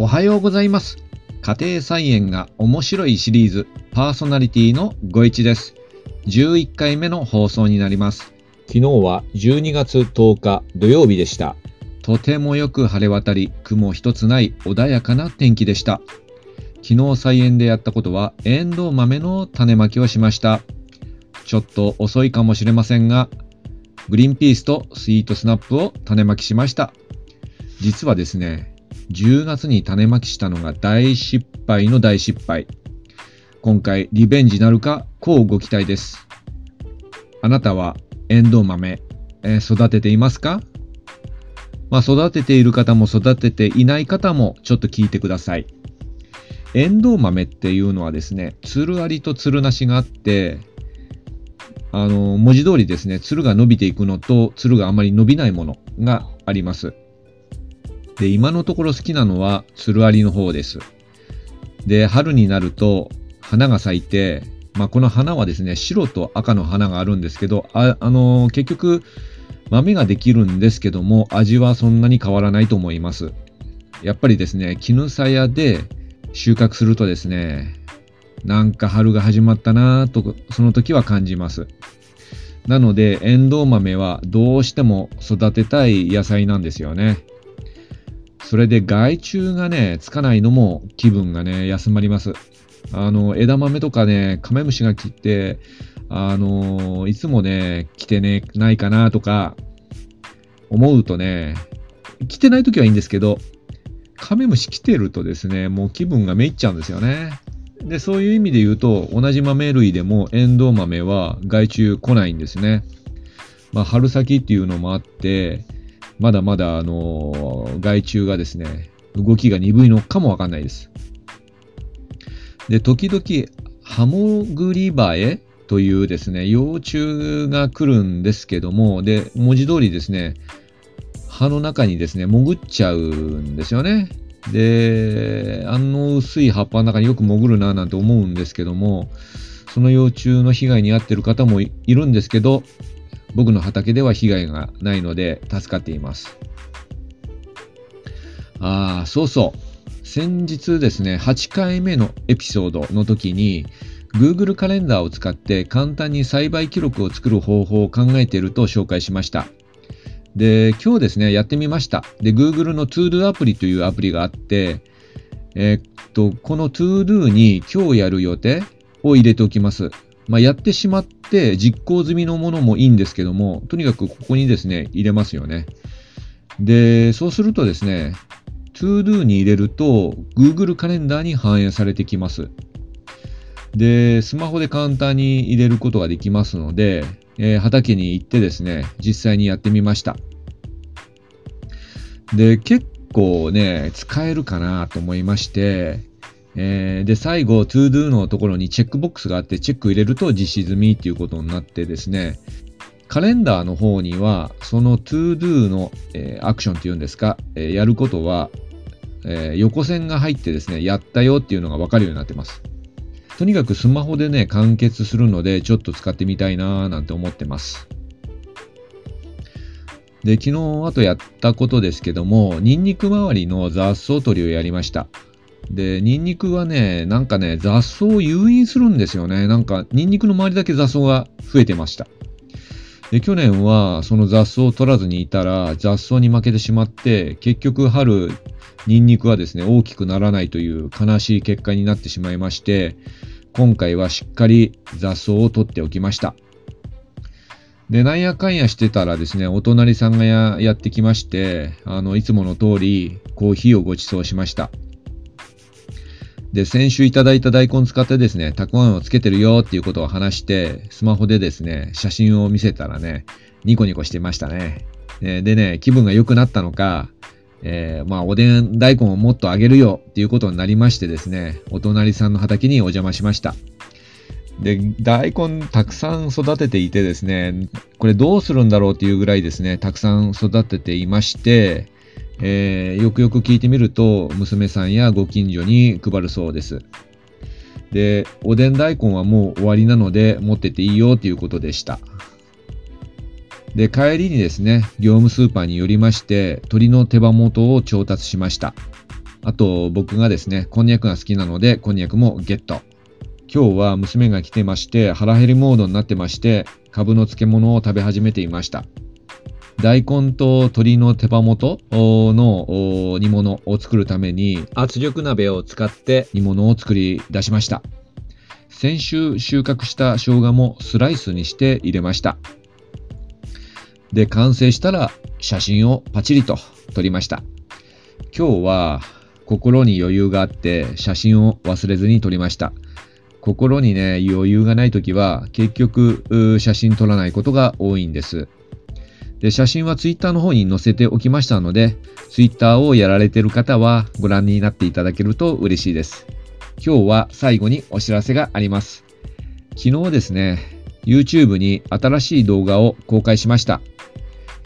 おはようございます。家庭菜園が面白いシリーズパーソナリティのご一です。11回目の放送になります。昨日は12月10日土曜日でした。とてもよく晴れ渡り、雲一つない穏やかな天気でした。昨日菜園でやったことは、エンドウ豆の種まきをしました。ちょっと遅いかもしれませんが、グリーンピースとスイートスナップを種まきしました。実はですね、10月に種まきしたのが大失敗の大失敗。今回リベンジなるか、こうご期待です。あなたはエンドウ豆、えー育てていますか？まあ、育てている方も育てていない方もちょっと聞いてください。エンドウ豆っていうのはですね、つるありとつるなしがあって、あの、文字通りですね、つるが伸びていくのと、つるがあまり伸びないものがあります。で、今のところ好きなのは、つるありの方です。で、春になると、花が咲いて、まあ、この花はですね、白と赤の花があるんですけど、あ、あの結局、豆ができるんですけども、味はそんなに変わらないと思います。やっぱりですね、絹さやで収穫するとですね、なんか春が始まったなぁと、その時は感じます。なので、エンドウ豆はどうしても育てたい野菜なんですよね。それで害虫がね、つかないのも気分がね、休まります。あの、枝豆とかね、カメムシが来て、あのいつもね、来てね、ないかなとか、思うとね、来てない時はいいんですけど、カメムシ来てるとですね、もう気分がめいっちゃうんですよね。で、そういう意味で言うと、同じ豆類でもエンドウ豆は害虫来ないんですね。まあ、春先っていうのもあって、まだまだ、あの害虫がですね、動きが鈍いのかもわかんないです。で、時々、ハモグリバエというですね、幼虫が来るんですけども、で、文字通りですね、葉の中にですね、潜っちゃうんですよね。で、あの薄い葉っぱの中によく潜るななんて思うんですけども、その幼虫の被害に遭ってる方もいるんですけど、僕の畑では被害がないので助かっています。ああ、そうそう。先日ですね、8回目のエピソードの時に、Google カレンダーを使って簡単に栽培記録を作る方法を考えていると紹介しました。で、今日ですね、やってみました。で、Google の ToDo アプリというアプリがあって、えーっと、この ToDo に今日やる予定を入れておきます。まあ、やってしまって実行済みのものもいいんですけども、とにかくここにですね、入れますよね。で、そうするとですね、ToDo に入れると Google カレンダーに反映されてきます。で、スマホで簡単に入れることができますので、えー畑に行ってですね、実際にやってみました。で、結構ね、使えるかなと思いまして、えーで、最後、ToDo のところにチェックボックスがあって、チェック入れると実施済みっていうことになってですね、カレンダーの方には、その ToDo の、えーアクションっていうんですか、えーやることは、えー横線が入ってですね、やったよっていうのがわかるようになってます。とにかくスマホでね、完結するので、ちょっと使ってみたいなーなんて思ってます。で、昨日あとやったことですけども、ニンニク周りの雑草取りをやりました。で、ニンニクはね、なんかね、雑草を誘引するんですよね。なんか、ニンニクの周りだけ雑草が増えてました。で、去年はその雑草を取らずにいたら雑草に負けてしまって、結局春、ニンニクはですね、大きくならないという悲しい結果になってしまいまして、今回はしっかり雑草を取っておきました。で、なんやかんやしてたらですね、お隣さんがややってきまして、あの、いつもの通りコーヒーをご馳走しました。で、先週いただいた大根使ってですね、たくあんをつけてるよっていうことを話して、スマホでですね、写真を見せたらね、ニコニコしてましたね。えでね、気分が良くなったのか、えーまあ、おでん大根をもっとあげるよっていうことになりましてですね、お隣さんの畑にお邪魔しました。で、大根たくさん育てていてですね、これどうするんだろうっていうぐらいですね、たくさん育てていまして、えーよくよく聞いてみると、娘さんやご近所に配るそうです。で、おでん大根はもう終わりなので持ってていいよっていうことでした。で、帰りにですね、業務スーパーに寄りまして、鶏の手羽元を調達しました。あと僕がですね、こんにゃくが好きなので、こんにゃくもゲット。今日は娘が来てまして、腹減りモードになってまして、株の漬物を食べ始めていました。大根と鶏の手羽元の煮物を作るために圧力鍋を使って煮物を作り出しました。先週収穫した生姜もスライスにして入れました。で、完成したら写真をパチリと撮りました。今日は心に余裕があって写真を忘れずに撮りました。心にね、余裕がない時は結局写真撮らないことが多いんです。で、写真は Twitter の方に載せておきましたので、Twitter をやられている方はご覧になっていただけると嬉しいです。今日は最後にお知らせがあります。昨日ですね、YouTube に新しい動画を公開しました。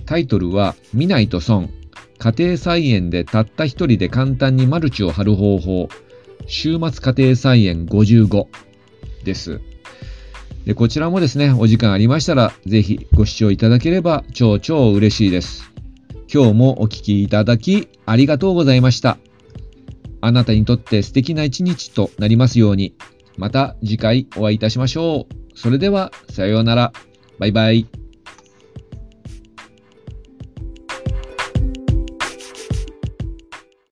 タイトルは、見ないと損。家庭菜園でたった一人で簡単にマルチを張る方法。週末家庭菜園55です。で、こちらもですね、お時間ありましたら、ぜひご視聴いただければ超超嬉しいです。今日もお聴きいただきありがとうございました。あなたにとって素敵な一日となりますように。また次回お会いいたしましょう。それでは、さようなら。バイバイ。